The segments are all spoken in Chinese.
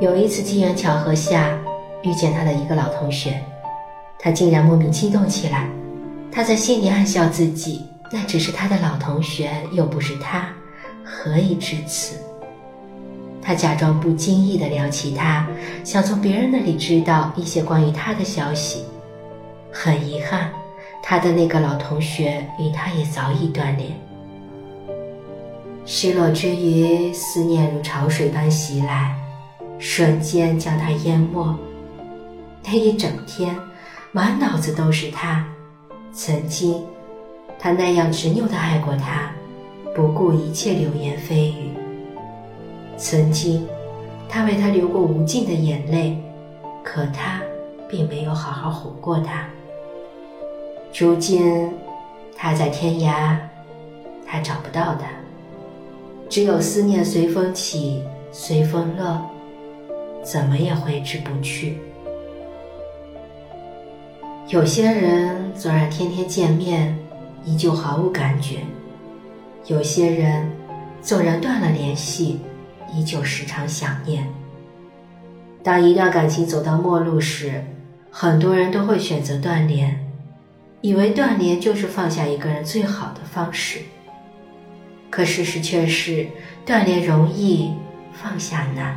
有一次机缘巧合下遇见他的一个老同学，他竟然莫名激动起来。他在心里暗笑自己，那只是他的老同学，又不是他，何以至此？他假装不经意地聊起他，想从别人那里知道一些关于他的消息。很遗憾，他的那个老同学与他也早已断联。失落之余，思念如潮水般袭来，瞬间将他淹没。那一整天，满脑子都是他。曾经，他那样执拗的爱过他，不顾一切流言蜚语。曾经，他为他流过无尽的眼泪，可他并没有好好哄过他。如今，他在天涯，他找不到他，只有思念随风起，随风落，怎么也挥之不去。有些人纵然天天见面，依旧毫无感觉；有些人纵然断了联系，依旧时常想念。当一段感情走到末路时，很多人都会选择断联，以为断联就是放下一个人最好的方式。可事实却是，断联容易，放下难。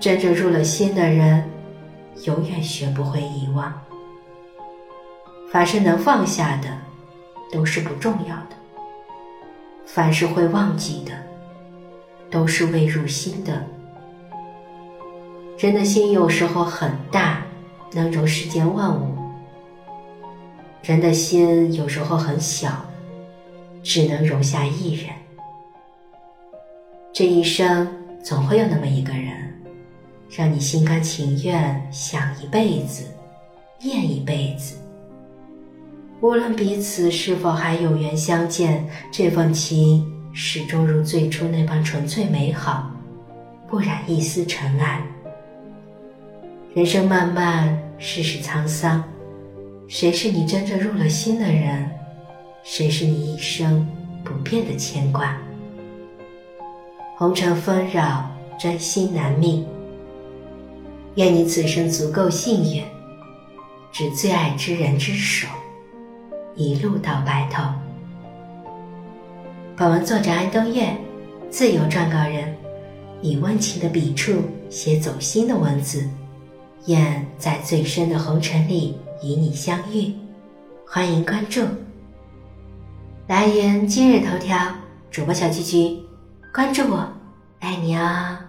真正入了心的人，永远学不会遗忘。凡是能放下的，都是不重要的；凡是会忘记的，都是未入心的。人的心有时候很大，能容世间万物；人的心有时候很小，只能容下一人。这一生总会有那么一个人，让你心甘情愿想一辈子，念一辈子。无论彼此是否还有缘相见，这份情始终如最初那般纯粹美好，不染一丝尘埃。人生漫漫，世事沧桑，谁是你真正入了心的人？谁是你一生不变的牵挂？红尘纷扰，真心难觅。愿你此生足够幸运，执最爱之人之手。一路到白头。本文作者安东月，自由撰稿人，以温情的笔触写走心的文字，愿在最深的红尘里与你相遇。欢迎关注。来源：今日头条，主播小菊菊，关注我，爱你啊。